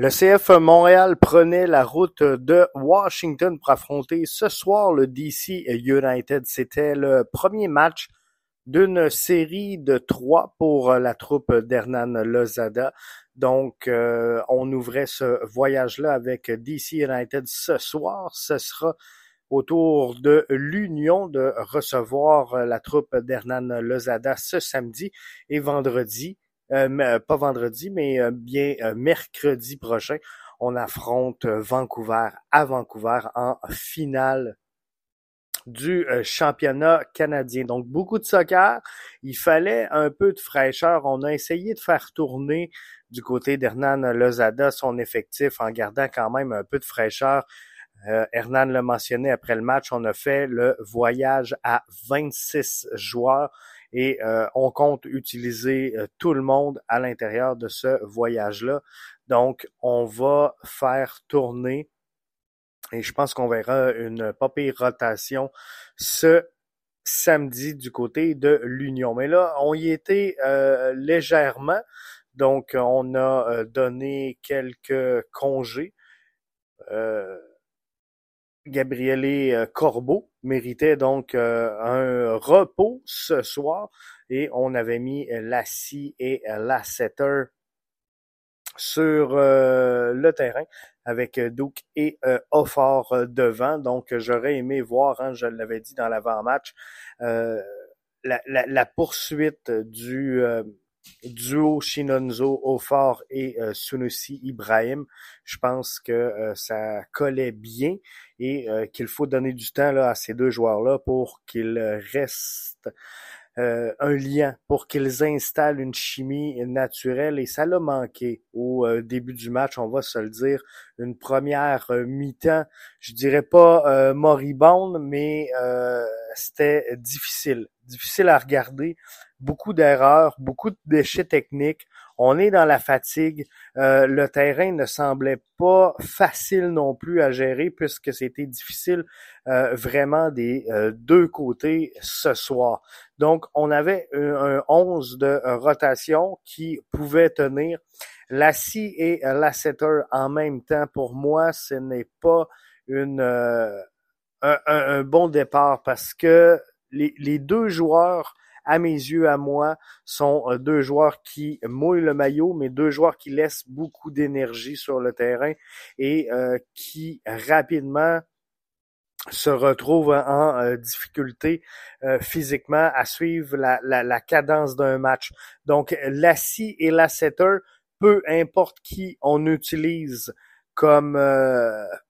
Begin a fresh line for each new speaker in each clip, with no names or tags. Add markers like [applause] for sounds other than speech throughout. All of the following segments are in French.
Le CF Montréal prenait la route de Washington pour affronter ce soir le DC United. C'était le premier match d'une série de trois pour la troupe d'Hernan Lozada. Donc, euh, on ouvrait ce voyage-là avec DC United ce soir. Ce sera autour de l'Union de recevoir la troupe d'Hernan Lozada ce samedi et vendredi euh, euh, pas vendredi, mais euh, bien mercredi prochain, on affronte Vancouver à Vancouver en finale du championnat canadien. Donc beaucoup de soccer, il fallait un peu de fraîcheur. On a essayé de faire tourner du côté d'Hernan Lozada son effectif en gardant quand même un peu de fraîcheur. Hernan l'a mentionné après le match, on a fait le voyage à 26 joueurs et euh, on compte utiliser euh, tout le monde à l'intérieur de ce voyage-là. Donc, on va faire tourner et je pense qu'on verra une pas rotation ce samedi du côté de l'Union. Mais là, on y était euh, légèrement. Donc, on a donné quelques congés. Gabriele Corbeau méritait donc euh, un repos ce soir et on avait mis Lassie et Lasseter sur euh, le terrain avec Duke et euh, Offort devant. Donc j'aurais aimé voir, hein, je l'avais dit dans l'avant-match, la, la, poursuite du duo Shinonzo Offort et Sunusi Ibrahim. Je pense que ça collait bien et euh, qu'il faut donner du temps à ces deux joueurs-là pour qu'ils restent euh, un lien, pour qu'ils installent une chimie naturelle. Et ça l'a manqué au euh, début du match, on va se le dire. Une première mi-temps, je dirais pas moribonde, mais c'était difficile. Difficile à regarder. Beaucoup d'erreurs, beaucoup de déchets techniques on est dans la fatigue. Euh, le terrain ne semblait pas facile non plus à gérer puisque c'était difficile euh, vraiment des euh, deux côtés ce soir. Donc, on avait un, 11 de rotation qui pouvait tenir. La scie et la setter en même temps, pour moi, ce n'est pas une, un, bon départ parce que les, deux joueurs à mes yeux, à moi, sont euh, deux joueurs qui mouillent le maillot, mais deux joueurs qui laissent beaucoup d'énergie sur le terrain et euh, qui rapidement se retrouvent en euh, difficulté physiquement à suivre la, cadence d'un match. Donc, la scie et la peu importe qui on utilise comme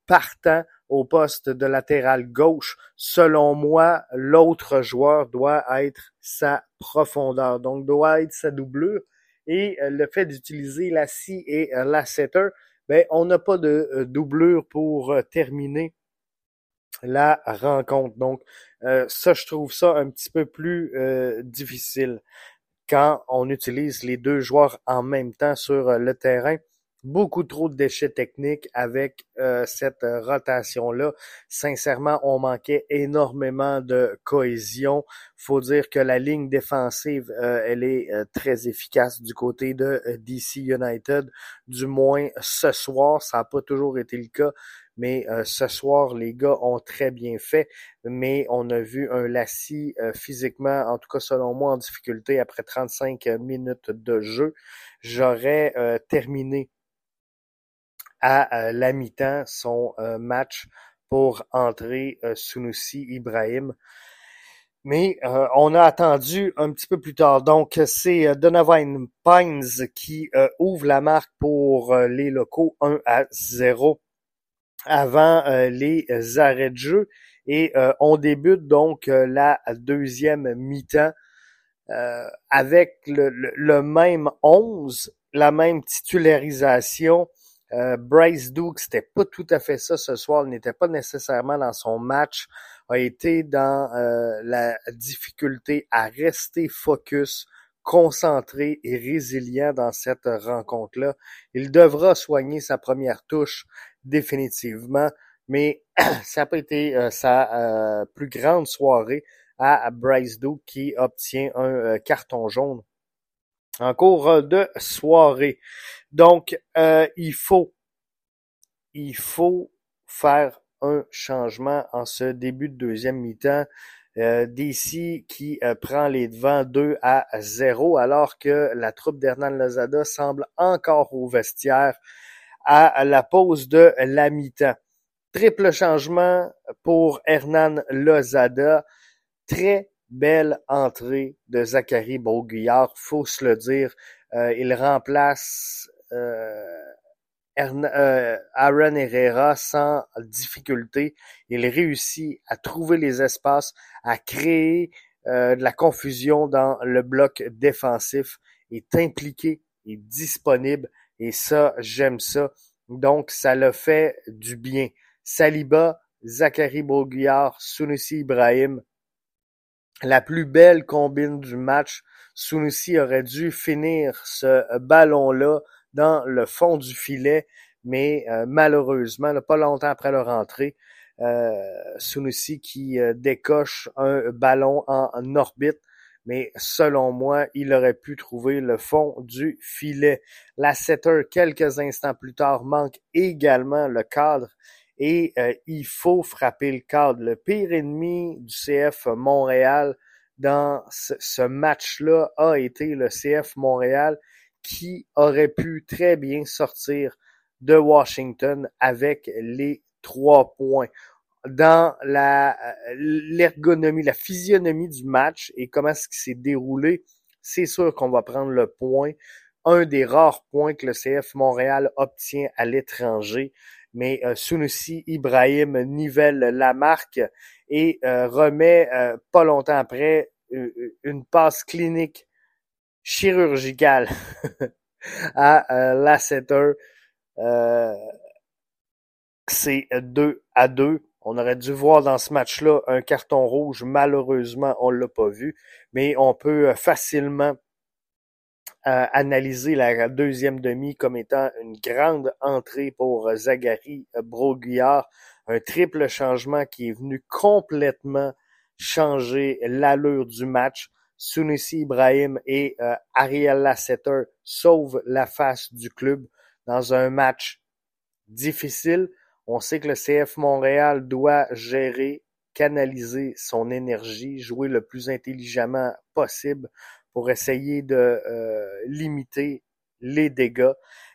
partant, au poste de latéral gauche. Selon moi, l'autre joueur doit être sa profondeur, donc doit être sa doublure. Et euh, le fait d'utiliser la scie et euh, la setter, ben, on n'a pas de euh, doublure pour terminer la rencontre. Donc, ça, je trouve ça un petit peu plus difficile quand on utilise les deux joueurs en même temps sur le terrain beaucoup trop de déchets techniques avec euh, cette euh, rotation-là. Sincèrement, on manquait énormément de cohésion. Faut dire que la ligne défensive, euh, elle est très efficace du côté de DC United. Du moins ce soir, ça n'a pas toujours été le cas. Mais ce soir, les gars ont très bien fait. Mais on a vu un Lassie physiquement, en tout cas selon moi, en difficulté après 35 minutes de jeu. J'aurais terminé à la mi-temps son euh, match pour entrer euh, Sunusi Ibrahim. Mais euh, on a attendu un petit peu plus tard. Donc, c'est Donovan Pines qui ouvre la marque pour les locaux 1 à 0 avant les arrêts de jeu. Et on débute donc la deuxième mi-temps avec le, le, même 11, la même titularisation euh, Bryce Duke, c'était pas tout à fait ça ce soir. Il n'était pas nécessairement dans son match. A été dans euh, la difficulté à rester focus, concentré et résilient dans cette rencontre-là. Il devra soigner sa première touche définitivement, mais [clears throat] ça n'a pas été euh, sa plus grande soirée à Bryce Duke qui obtient un carton jaune en cours de soirée. Donc, euh, il faut il faut faire un changement en ce début de deuxième mi-temps. Euh, DC qui euh, prend les devants 2 à 0 alors que la troupe d'Hernan Lozada semble encore au vestiaire à la pause de la mi-temps. Triple changement pour Hernan Lozada. Très belle entrée de Zachary Beauguillard, faut se le dire. Euh, il remplace euh, Aaron Herrera sans difficulté. Il réussit à trouver les espaces, à créer euh, de la confusion dans le bloc défensif, est impliqué, est disponible et ça, j'aime ça. Donc, ça le fait du bien. Saliba, Zachary Boguillard, Sunusi Ibrahim, la plus belle combine du match. Sunusi aurait dû finir ce ballon-là dans le fond du filet, mais euh, malheureusement, pas longtemps après leur entrée, euh, Sunusi qui euh, décoche un ballon en, orbite, mais selon moi, il aurait pu trouver le fond du filet. La setter, quelques instants plus tard, manque également le cadre et euh, il faut frapper le cadre. Le pire ennemi du CF Montréal dans ce, match-là a été le CF Montréal qui aurait pu très bien sortir de Washington avec les trois points. Dans la l'ergonomie, la physionomie du match et comment ce qui s'est déroulé, c'est sûr qu'on va prendre le point. Un des rares points que le CF Montréal obtient à l'étranger. Mais euh, Sunusi Ibrahim nivelle la marque et euh, remet euh, pas longtemps après une passe clinique chirurgicale [laughs] à euh, Lasseter. Euh, c'est 2 à 2. On aurait dû voir dans ce match-là un carton rouge. Malheureusement, on l'a pas vu. Mais on peut euh, facilement analyser la deuxième demi comme étant une grande entrée pour Zachary Broguillard. Un triple changement qui est venu complètement changer l'allure du match. Sunusi Ibrahim et euh, Ariel Lasseter sauvent la face du club dans un match difficile. On sait que le CF Montréal doit gérer, canaliser son énergie, jouer le plus intelligemment possible pour essayer de euh, limiter les dégâts.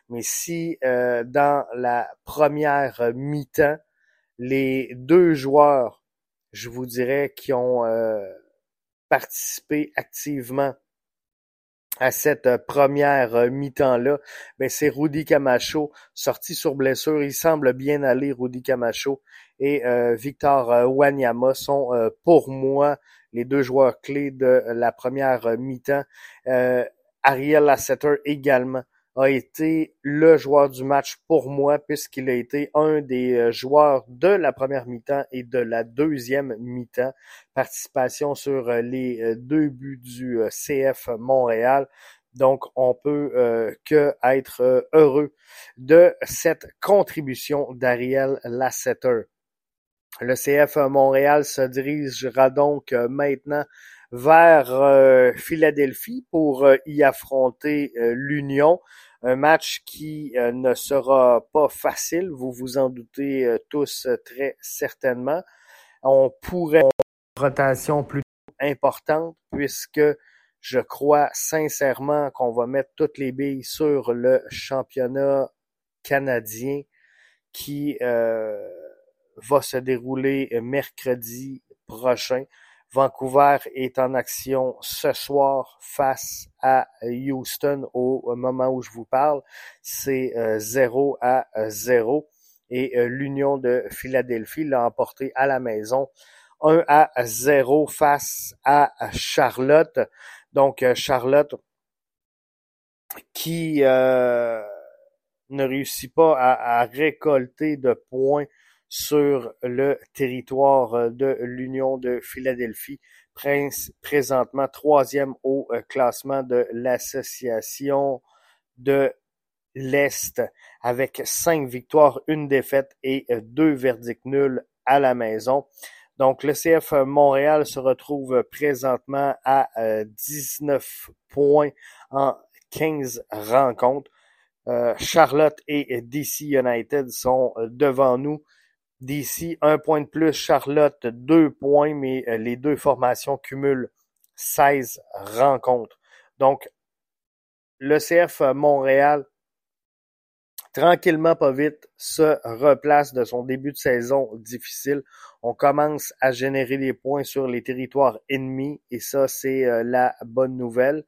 Mais si euh, dans la première mi-temps, les deux joueurs, je vous dirais, qui ont participer activement à cette euh, première euh, mi-temps-là, ben c'est Rudy Camacho, sorti sur blessure. Il semble bien aller, Rudy Camacho. Et euh, Victor Wanyama sont pour moi les deux joueurs clés de la première mi-temps. Ariel Lasseter également a été le joueur du match pour moi puisqu'il a été un des euh, joueurs de la première mi-temps et de la deuxième mi-temps. Participation sur euh, les euh, deux buts du CF Montréal. Donc, on peut que être heureux de cette contribution d'Ariel Lasseter. Le CF Montréal se dirigera donc maintenant vers Philadelphie pour y affronter l'Union. Un match qui euh, ne sera pas facile, vous vous en doutez euh, tous euh, très certainement. On pourrait avoir une rotation plus importante puisque je crois sincèrement qu'on va mettre toutes les billes sur le championnat canadien qui va se dérouler mercredi prochain. Vancouver est en action ce soir face à Houston au moment où je vous parle. C'est 0 euh, à 0 et euh, l'Union de Philadelphie l'a emporté à la maison 1 à 0 face à Charlotte. Donc euh, Charlotte qui ne réussit pas à récolter de points sur le territoire euh, de l'Union de Philadelphie, présentement troisième au euh, classement de l'Association de l'Est, avec cinq victoires, une défaite et euh, deux verdicts nuls à la maison. Donc, le CF Montréal se retrouve présentement à 19 points en 15 rencontres. Charlotte et DC United sont devant nous. DC, un point de plus. Charlotte, deux points, mais les deux formations cumulent 16 rencontres. Donc, le CF Montréal tranquillement pas vite, se replace de son début de saison difficile. On commence à générer des points sur les territoires ennemis et ça, c'est euh, la bonne nouvelle.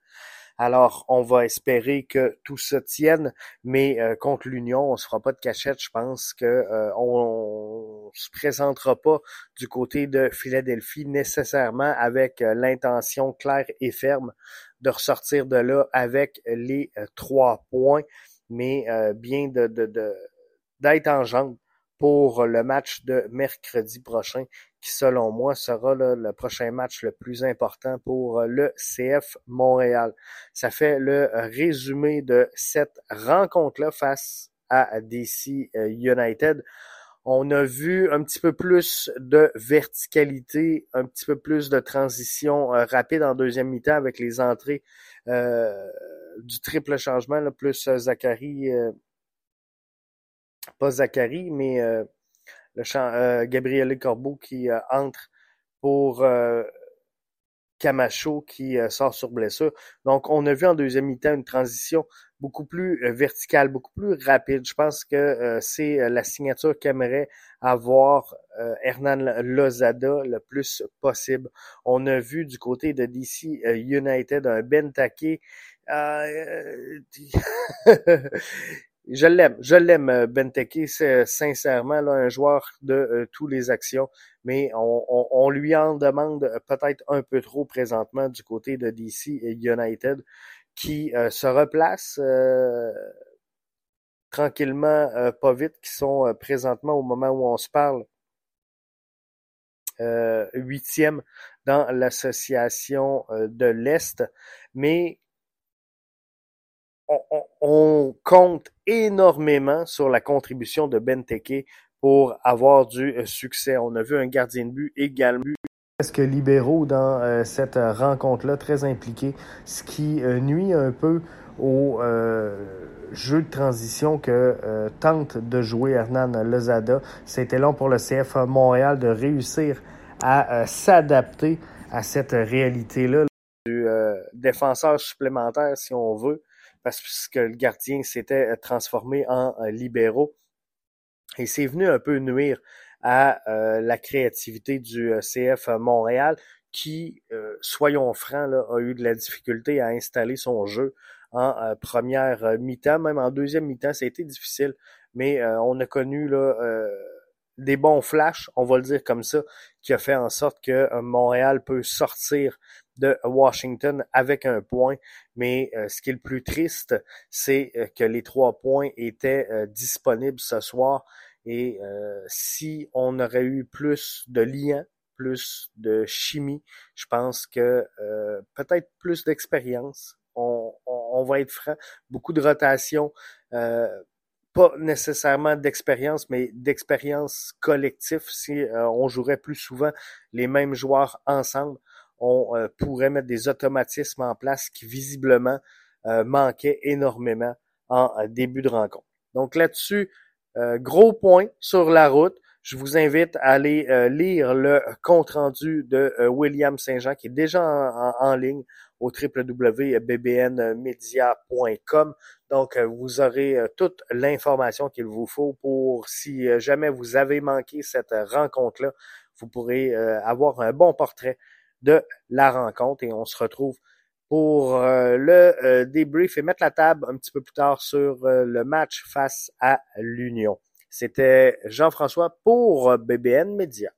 Alors, on va espérer que tout se tienne, mais euh, contre l'Union, on se fera pas de cachette. Je pense que euh, on, se présentera pas du côté de Philadelphie nécessairement avec l'intention claire et ferme de ressortir de là avec les trois points mais euh, bien de d'être en jambe pour le match de mercredi prochain, qui selon moi sera le prochain match le plus important pour le CF Montréal. Ça fait le résumé de cette rencontre-là face à DC euh, United. On a vu un petit peu plus de verticalité, un petit peu plus de transition euh, rapide en deuxième mi-temps avec les entrées euh, du triple changement, là, plus euh, Zachary, euh, pas Zachary, mais le champ, Gabriel Corbeau qui entre pour Camacho qui sort sur blessure. Donc, on a vu en deuxième mi-temps une transition beaucoup plus verticale, beaucoup plus rapide. Je pense que c'est la signature qu'aimerait avoir Hernan Lozada le plus possible. On a vu du côté de DC United un Ben Take euh, [laughs] je l'aime, je l'aime, euh, Benteke, c'est sincèrement là, un joueur de euh, tous les actions, mais on, lui en demande peut-être un peu trop présentement du côté de DC United, qui se replace tranquillement, pas vite, qui sont présentement au moment où on se parle huitième dans l'association de l'Est, mais on, compte énormément sur la contribution de Benteke pour avoir du euh, succès. On a vu un gardien de but également presque libéraux dans euh, cette rencontre-là, très impliqué, ce qui euh, nuit un peu au jeu de transition que tente de jouer Hernan Lozada. C'était long pour le CF Montréal de réussir à s'adapter à cette réalité-là du défenseur supplémentaire, si on veut, parce que le gardien s'était euh, transformé en euh, libéraux. Et c'est venu un peu nuire à euh, la créativité du CF Montréal qui, soyons francs, a eu de la difficulté à installer son jeu en première mi-temps, même en deuxième mi-temps, ça a été difficile, mais on a connu là, des bons flashs, on va le dire comme ça, qui a fait en sorte que Montréal peut sortir de Washington avec un point. Mais euh, ce qui est le plus triste, c'est euh, que les trois points étaient euh, disponibles ce soir. Et si on aurait eu plus de liens, plus de chimie, je pense que peut-être plus d'expérience. On, on, va être franc, beaucoup de rotation, pas nécessairement d'expérience, mais d'expérience collective. Si on jouerait plus souvent les mêmes joueurs ensemble, on euh, pourrait mettre des automatismes en place qui visiblement euh, manquaient énormément en euh, début de rencontre. Donc là-dessus, gros point sur la route. Je vous invite à aller lire le compte-rendu de William Saint-Jean qui est déjà en, ligne au www.bbnmedia.com. Donc, vous aurez toute l'information qu'il vous faut pour si jamais vous avez manqué cette rencontre-là, vous pourrez avoir un bon portrait de la rencontre et on se retrouve pour euh, le euh, débrief et mettre la table un petit peu plus tard sur euh, le match face à l'Union. C'était Jean-François pour BBN Média.